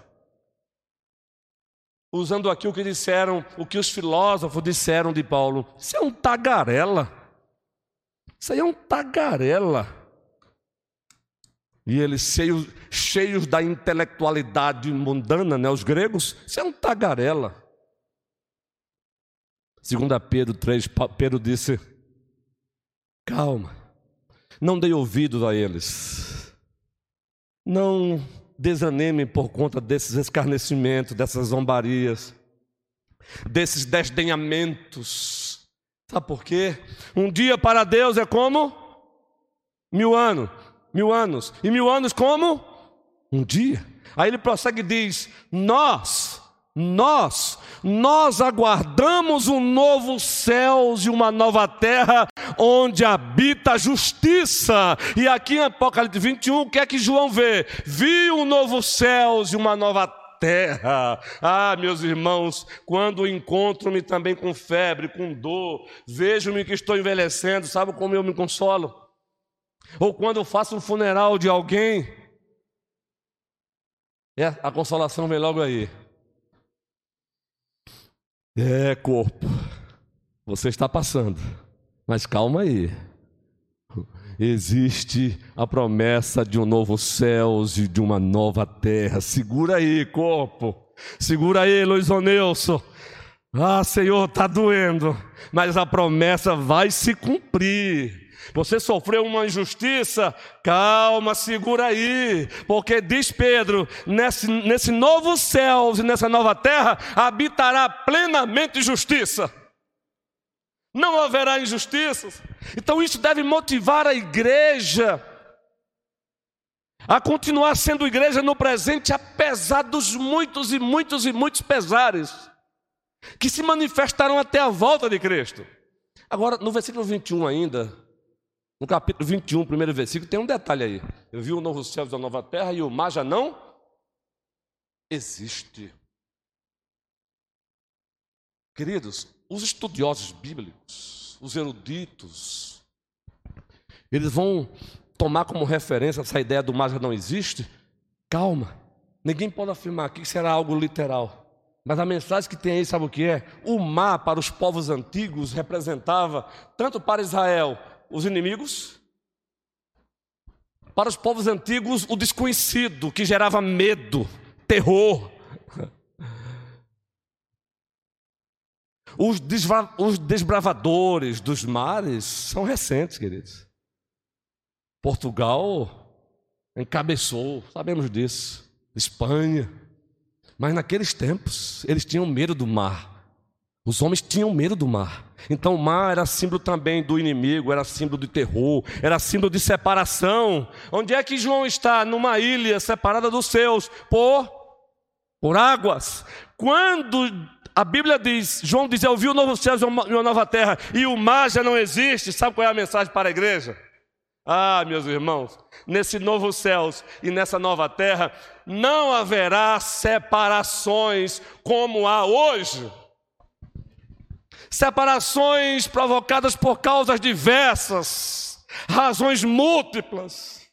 Usando aqui o que disseram, o que os filósofos disseram de Paulo. Isso é um tagarela. Isso aí é um tagarela. E eles cheios, cheios da intelectualidade mundana, né, os gregos, isso é um tagarela. Segunda Pedro 3, Pedro disse: Calma, não dei ouvidos a eles. Não desanime por conta desses escarnecimentos, dessas zombarias, desses desdenhamentos. Sabe por quê? Um dia para Deus é como mil anos, mil anos, e mil anos como um dia. Aí ele prossegue e diz: Nós, nós, nós aguardamos um novo céu e uma nova terra onde habita a justiça. E aqui em Apocalipse 21, o que é que João vê? Viu um novo céu e uma nova terra. Ah, meus irmãos, quando encontro-me também com febre, com dor, vejo-me que estou envelhecendo, sabe como eu me consolo? Ou quando eu faço um funeral de alguém, é, a consolação vem logo aí. É, corpo, você está passando, mas calma aí. Existe a promessa de um novo céu e de uma nova terra. Segura aí, corpo. Segura aí, Luiz Onelson. Ah, Senhor, está doendo, mas a promessa vai se cumprir. Você sofreu uma injustiça? Calma, segura aí, porque diz Pedro: nesse, nesse novo céu e nessa nova terra habitará plenamente justiça. Não haverá injustiças. Então isso deve motivar a igreja a continuar sendo igreja no presente, apesar dos muitos e muitos e muitos pesares que se manifestarão até a volta de Cristo. Agora, no versículo 21 ainda, no capítulo 21, primeiro versículo, tem um detalhe aí. Eu vi o novo céu e a nova terra e o mar já não existe. Queridos, os estudiosos bíblicos, os eruditos, eles vão tomar como referência essa ideia do mar já não existe. Calma, ninguém pode afirmar aqui que será algo literal. Mas a mensagem que tem aí, sabe o que é? O mar para os povos antigos representava, tanto para Israel os inimigos, para os povos antigos, o desconhecido, que gerava medo, terror. Os, os desbravadores dos mares são recentes, queridos. Portugal encabeçou, sabemos disso. Espanha. Mas naqueles tempos, eles tinham medo do mar. Os homens tinham medo do mar. Então o mar era símbolo também do inimigo, era símbolo de terror, era símbolo de separação. Onde é que João está? Numa ilha separada dos seus por por águas. Quando a Bíblia diz, João diz, eu vi o novo céu e uma nova terra, e o mar já não existe, sabe qual é a mensagem para a igreja? Ah, meus irmãos, nesse novo céus e nessa nova terra, não haverá separações como há hoje separações provocadas por causas diversas, razões múltiplas.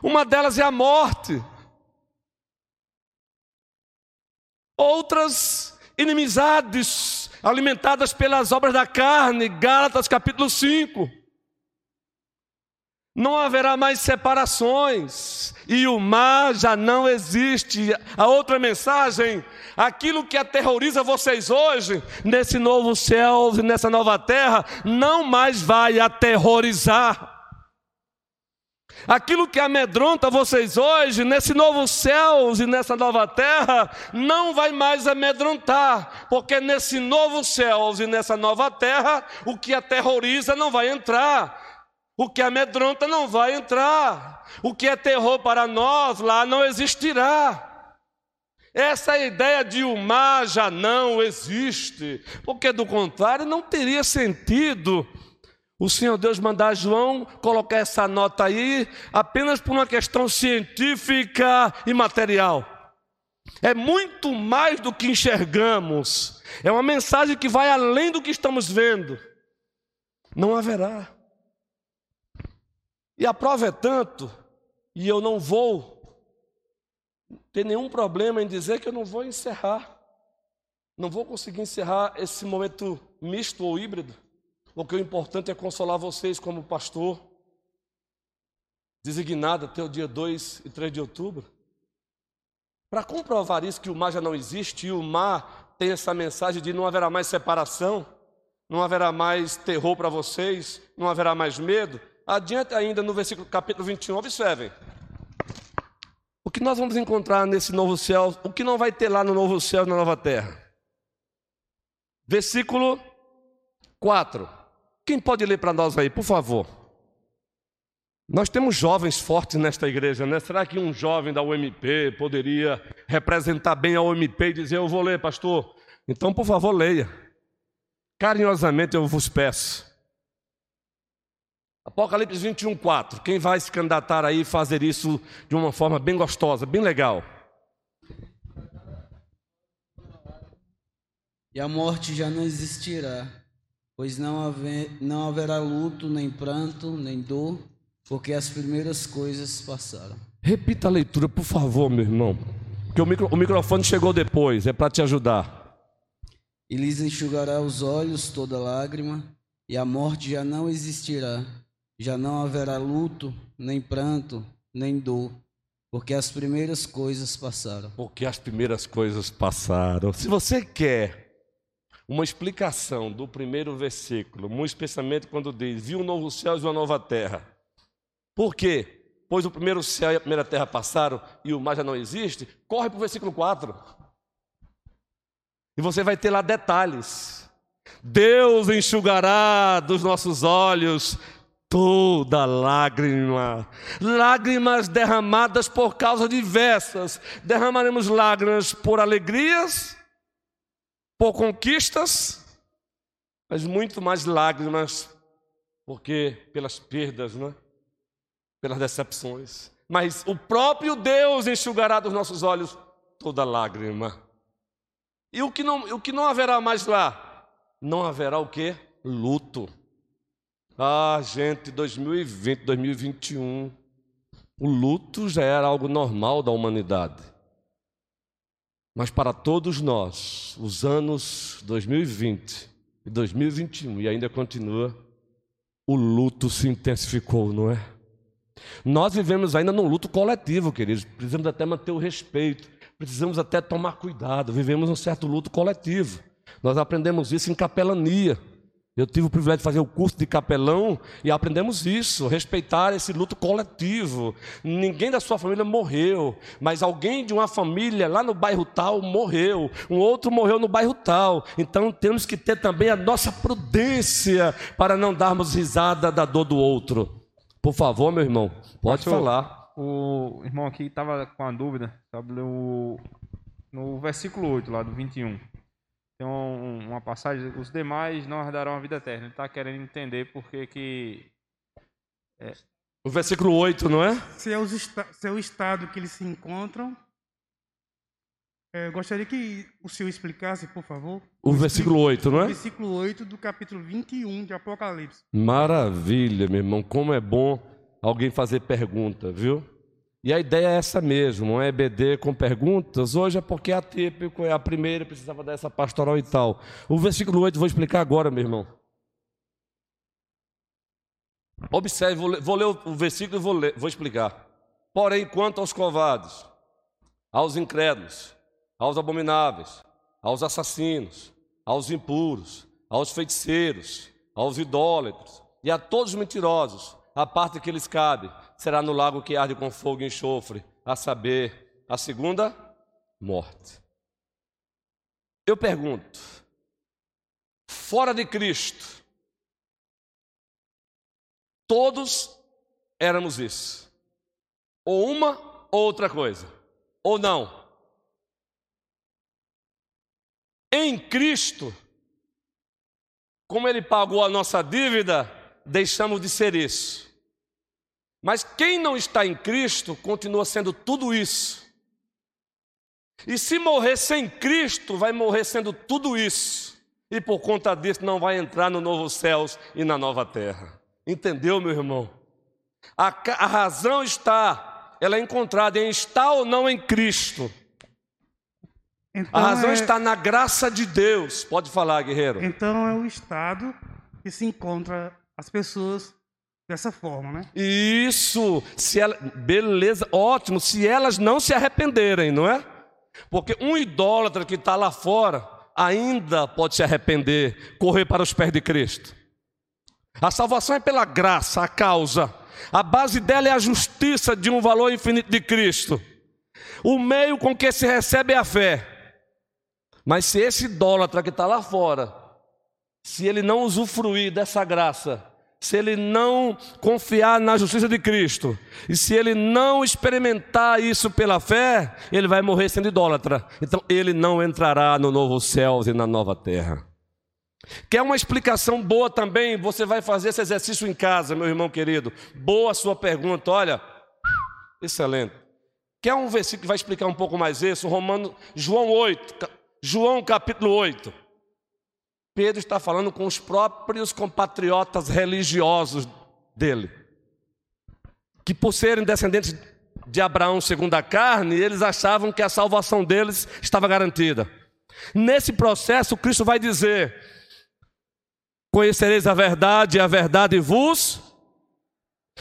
Uma delas é a morte. Outras inimizades alimentadas pelas obras da carne, Gálatas capítulo 5. Não haverá mais separações, e o mar já não existe. A outra mensagem, aquilo que aterroriza vocês hoje, nesse novo céu e nessa nova terra, não mais vai aterrorizar. Aquilo que amedronta vocês hoje, nesse novo céu e nessa nova terra, não vai mais amedrontar, porque nesse novo céu e nessa nova terra, o que aterroriza não vai entrar. O que amedronta não vai entrar. O que é terror para nós lá não existirá. Essa ideia de o mar já não existe, porque do contrário não teria sentido o Senhor Deus mandar João colocar essa nota aí apenas por uma questão científica e material. É muito mais do que enxergamos, é uma mensagem que vai além do que estamos vendo. Não haverá. E a prova é tanto, e eu não vou ter nenhum problema em dizer que eu não vou encerrar. Não vou conseguir encerrar esse momento misto ou híbrido, porque o importante é consolar vocês como pastor, designado até o dia 2 e 3 de outubro. Para comprovar isso, que o mar já não existe, e o mar tem essa mensagem de não haverá mais separação, não haverá mais terror para vocês, não haverá mais medo. Adiante ainda no versículo capítulo 21, observem. O que nós vamos encontrar nesse novo céu, o que não vai ter lá no novo céu e na nova terra? Versículo 4. Quem pode ler para nós aí, por favor? Nós temos jovens fortes nesta igreja, né? Será que um jovem da UMP poderia representar bem a UMP e dizer: Eu vou ler, pastor? Então, por favor, leia. Carinhosamente eu vos peço. Apocalipse 21, 4. Quem vai se candidatar aí e fazer isso de uma forma bem gostosa, bem legal? E a morte já não existirá, pois não, haver, não haverá luto, nem pranto, nem dor, porque as primeiras coisas passaram. Repita a leitura, por favor, meu irmão. Porque o, micro, o microfone chegou depois, é para te ajudar. E lhes enxugará os olhos toda lágrima, e a morte já não existirá. Já não haverá luto, nem pranto, nem dor, porque as primeiras coisas passaram. Porque as primeiras coisas passaram. Se você quer uma explicação do primeiro versículo, muito especialmente quando diz: Viu um novo céu e uma nova terra. Por quê? Pois o primeiro céu e a primeira terra passaram e o mar já não existe. Corre para o versículo 4. E você vai ter lá detalhes. Deus enxugará dos nossos olhos toda lágrima, lágrimas derramadas por causas diversas. Derramaremos lágrimas por alegrias, por conquistas, mas muito mais lágrimas porque pelas perdas, não é? pelas decepções. Mas o próprio Deus enxugará dos nossos olhos toda lágrima. E o que não, o que não haverá mais lá? Não haverá o que? Luto. Ah, gente, 2020, 2021. O luto já era algo normal da humanidade. Mas para todos nós, os anos 2020 e 2021, e ainda continua, o luto se intensificou, não é? Nós vivemos ainda num luto coletivo, queridos. Precisamos até manter o respeito, precisamos até tomar cuidado. Vivemos um certo luto coletivo. Nós aprendemos isso em capelania. Eu tive o privilégio de fazer o curso de capelão e aprendemos isso, respeitar esse luto coletivo. Ninguém da sua família morreu, mas alguém de uma família lá no bairro tal morreu, um outro morreu no bairro tal. Então temos que ter também a nossa prudência para não darmos risada da dor do outro. Por favor, meu irmão, pode Pastor, falar. O irmão aqui estava com a dúvida sobre o no versículo 8 lá do 21. Tem um, uma passagem, os demais não herdarão a vida eterna. Ele está querendo entender por que que... É... O versículo 8, não é? Se é, esta, se é o estado que eles se encontram. É, eu gostaria que o senhor explicasse, por favor. O, o versículo 8, não é? O versículo 8 do capítulo 21 de Apocalipse. Maravilha, meu irmão. Como é bom alguém fazer pergunta, viu? E a ideia é essa mesmo, um EBD com perguntas. Hoje é porque é atípico, é a primeira, precisava dessa pastoral e tal. O versículo 8 vou explicar agora, meu irmão. Observe, vou ler, vou ler o versículo e vou, ler, vou explicar. Porém, quanto aos covardes, aos incrédulos, aos abomináveis, aos assassinos, aos impuros, aos feiticeiros, aos idólatros e a todos os mentirosos, a parte que lhes cabe será no lago que arde com fogo e enxofre, a saber, a segunda morte. Eu pergunto, fora de Cristo, todos éramos isso, ou uma ou outra coisa, ou não. Em Cristo, como Ele pagou a nossa dívida, deixamos de ser isso. Mas quem não está em Cristo continua sendo tudo isso. E se morrer sem Cristo, vai morrer sendo tudo isso. E por conta disso não vai entrar no novo céus e na nova terra. Entendeu, meu irmão? A, a razão está, ela é encontrada em estar ou não em Cristo. Então a razão é... está na graça de Deus. Pode falar, guerreiro. Então é o estado que se encontra as pessoas dessa forma, né? Isso, se ela, beleza, ótimo, se elas não se arrependerem, não é? Porque um idólatra que está lá fora ainda pode se arrepender, correr para os pés de Cristo. A salvação é pela graça, a causa. A base dela é a justiça de um valor infinito de Cristo. O meio com que se recebe é a fé. Mas se esse idólatra que está lá fora, se ele não usufruir dessa graça, se ele não confiar na justiça de Cristo, e se ele não experimentar isso pela fé, ele vai morrer sendo idólatra. Então ele não entrará no novo céu e na nova terra. Quer uma explicação boa também? Você vai fazer esse exercício em casa, meu irmão querido. Boa sua pergunta, olha. Excelente. Quer um versículo que vai explicar um pouco mais isso? Romano, João 8, João capítulo 8. Pedro está falando com os próprios compatriotas religiosos dele, que por serem descendentes de Abraão segundo a carne, eles achavam que a salvação deles estava garantida. Nesse processo, Cristo vai dizer: Conhecereis a verdade, e a verdade vos.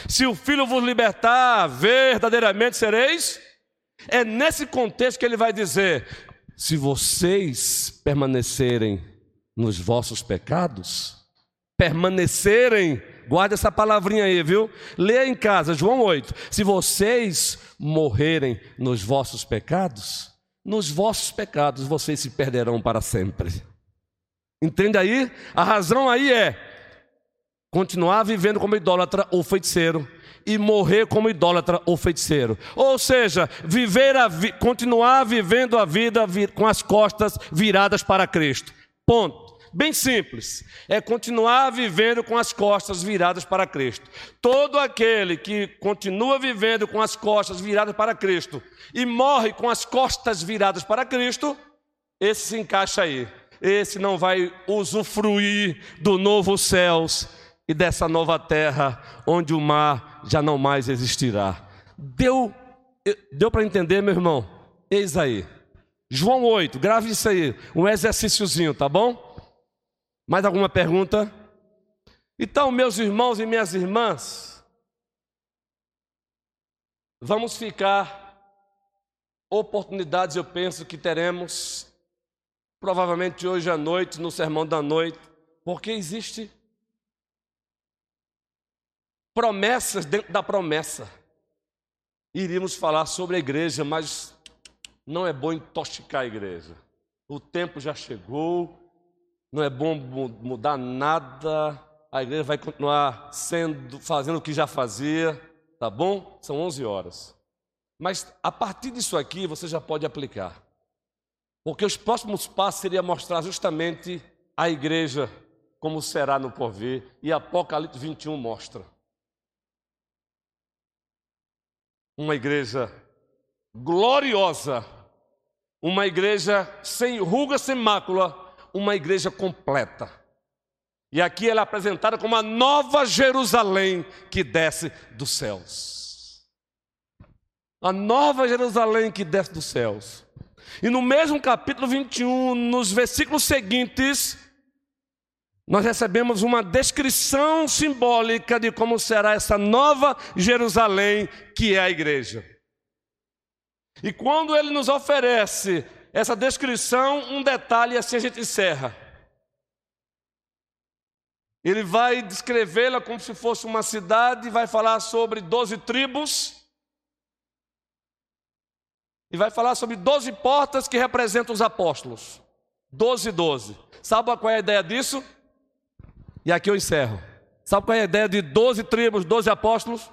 Se o Filho vos libertar, verdadeiramente sereis. É nesse contexto que ele vai dizer: se vocês permanecerem nos vossos pecados, permanecerem, guarde essa palavrinha aí, viu? Leia em casa, João 8. Se vocês morrerem nos vossos pecados, nos vossos pecados vocês se perderão para sempre. Entende aí? A razão aí é continuar vivendo como idólatra ou feiticeiro e morrer como idólatra ou feiticeiro. Ou seja, viver vi continuar vivendo a vida vi com as costas viradas para Cristo. Ponto. Bem simples, é continuar vivendo com as costas viradas para Cristo. Todo aquele que continua vivendo com as costas viradas para Cristo e morre com as costas viradas para Cristo, esse se encaixa aí. Esse não vai usufruir do novo céus e dessa nova terra, onde o mar já não mais existirá. Deu, deu para entender, meu irmão? Eis aí. João 8, grave isso aí, um exercíciozinho, tá bom? Mais alguma pergunta? Então, meus irmãos e minhas irmãs, vamos ficar oportunidades, eu penso que teremos, provavelmente hoje à noite, no sermão da noite, porque existe promessas dentro da promessa. Iríamos falar sobre a igreja, mas não é bom intoxicar a igreja. O tempo já chegou, não é bom mudar nada, a igreja vai continuar sendo, fazendo o que já fazia, tá bom? São 11 horas. Mas a partir disso aqui você já pode aplicar. Porque os próximos passos seria mostrar justamente a igreja como será no porvir, e Apocalipse 21 mostra. Uma igreja gloriosa, uma igreja sem ruga, sem mácula, uma igreja completa. E aqui ela é apresentada como a nova Jerusalém que desce dos céus. A nova Jerusalém que desce dos céus. E no mesmo capítulo 21, nos versículos seguintes, nós recebemos uma descrição simbólica de como será essa nova Jerusalém que é a igreja. E quando ele nos oferece essa descrição, um detalhe assim a gente encerra. Ele vai descrevê-la como se fosse uma cidade, vai falar sobre doze tribos, e vai falar sobre doze portas que representam os apóstolos. Doze doze. Sabe qual é a ideia disso? E aqui eu encerro. Sabe qual é a ideia de doze tribos, doze apóstolos?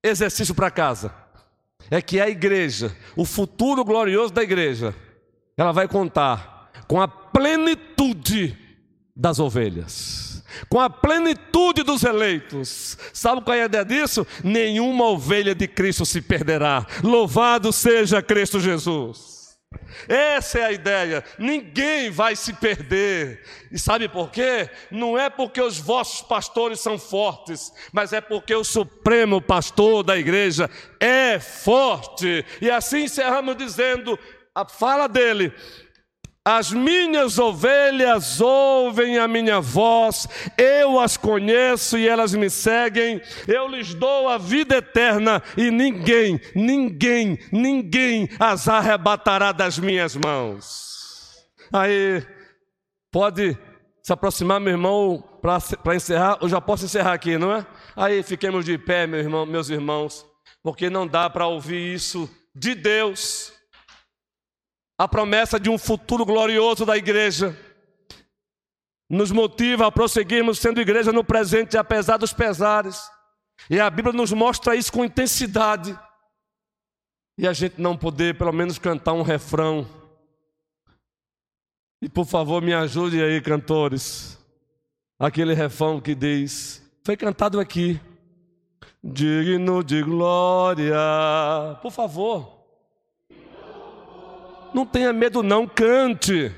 Exercício para casa. É que a igreja, o futuro glorioso da igreja, ela vai contar com a plenitude das ovelhas, com a plenitude dos eleitos. Sabe qual é a ideia disso? Nenhuma ovelha de Cristo se perderá. Louvado seja Cristo Jesus. Essa é a ideia. Ninguém vai se perder. E sabe por quê? Não é porque os vossos pastores são fortes, mas é porque o supremo pastor da igreja é forte. E assim encerramos dizendo: a fala dele, As minhas ovelhas ouvem a minha voz, eu as conheço e elas me seguem. Eu lhes dou a vida eterna e ninguém, ninguém, ninguém as arrebatará das minhas mãos. Aí, pode se aproximar, meu irmão, para encerrar. Eu já posso encerrar aqui, não é? Aí, fiquemos de pé, meu irmão, meus irmãos, porque não dá para ouvir isso de Deus a promessa de um futuro glorioso da igreja, nos motiva a prosseguirmos sendo igreja no presente, apesar dos pesares. E a Bíblia nos mostra isso com intensidade. E a gente não poder, pelo menos, cantar um refrão. E por favor, me ajude aí, cantores. Aquele refrão que diz: Foi cantado aqui. Digno de glória. Por favor. Não tenha medo, não, cante.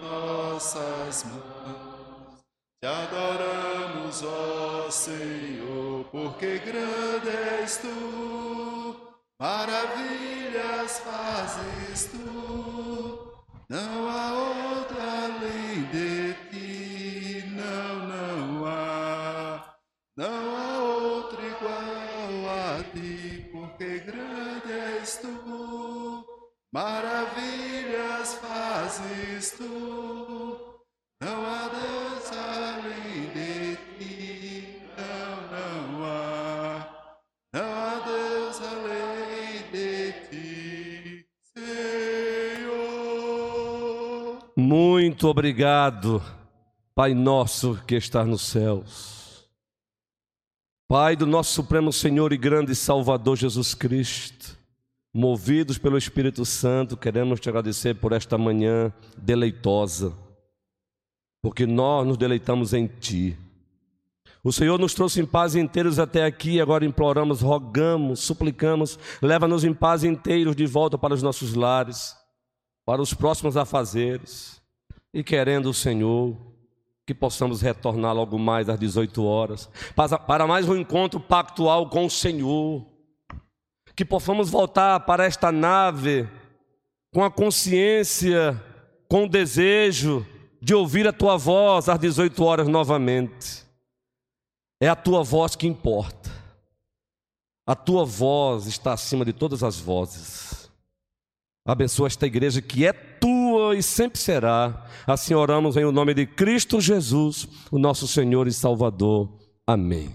Nossas mãos, te adoramos, ó Senhor, porque grande és tu Maravilhas fazes tu, não há outra além de ti, não, não há, não há outro igual a ti, porque grande és tu, maravilhas fazes tu, Muito obrigado, Pai nosso que está nos céus. Pai do nosso Supremo Senhor e grande Salvador Jesus Cristo, movidos pelo Espírito Santo, queremos te agradecer por esta manhã deleitosa, porque nós nos deleitamos em Ti. O Senhor nos trouxe em paz inteiros até aqui, agora imploramos, rogamos, suplicamos, leva-nos em paz inteiros de volta para os nossos lares, para os próximos afazeres, e querendo o Senhor, que possamos retornar logo mais às 18 horas, para- mais um encontro pactual com o Senhor, que possamos voltar para esta nave com a consciência, com o desejo de ouvir a tua voz às 18 horas novamente. É a tua voz que importa. A tua voz está acima de todas as vozes. Abençoa esta igreja que é e sempre será. Assim oramos em o nome de Cristo Jesus, o nosso Senhor e Salvador. Amém.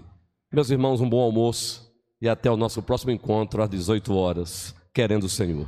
Meus irmãos, um bom almoço e até o nosso próximo encontro às 18 horas, querendo o Senhor.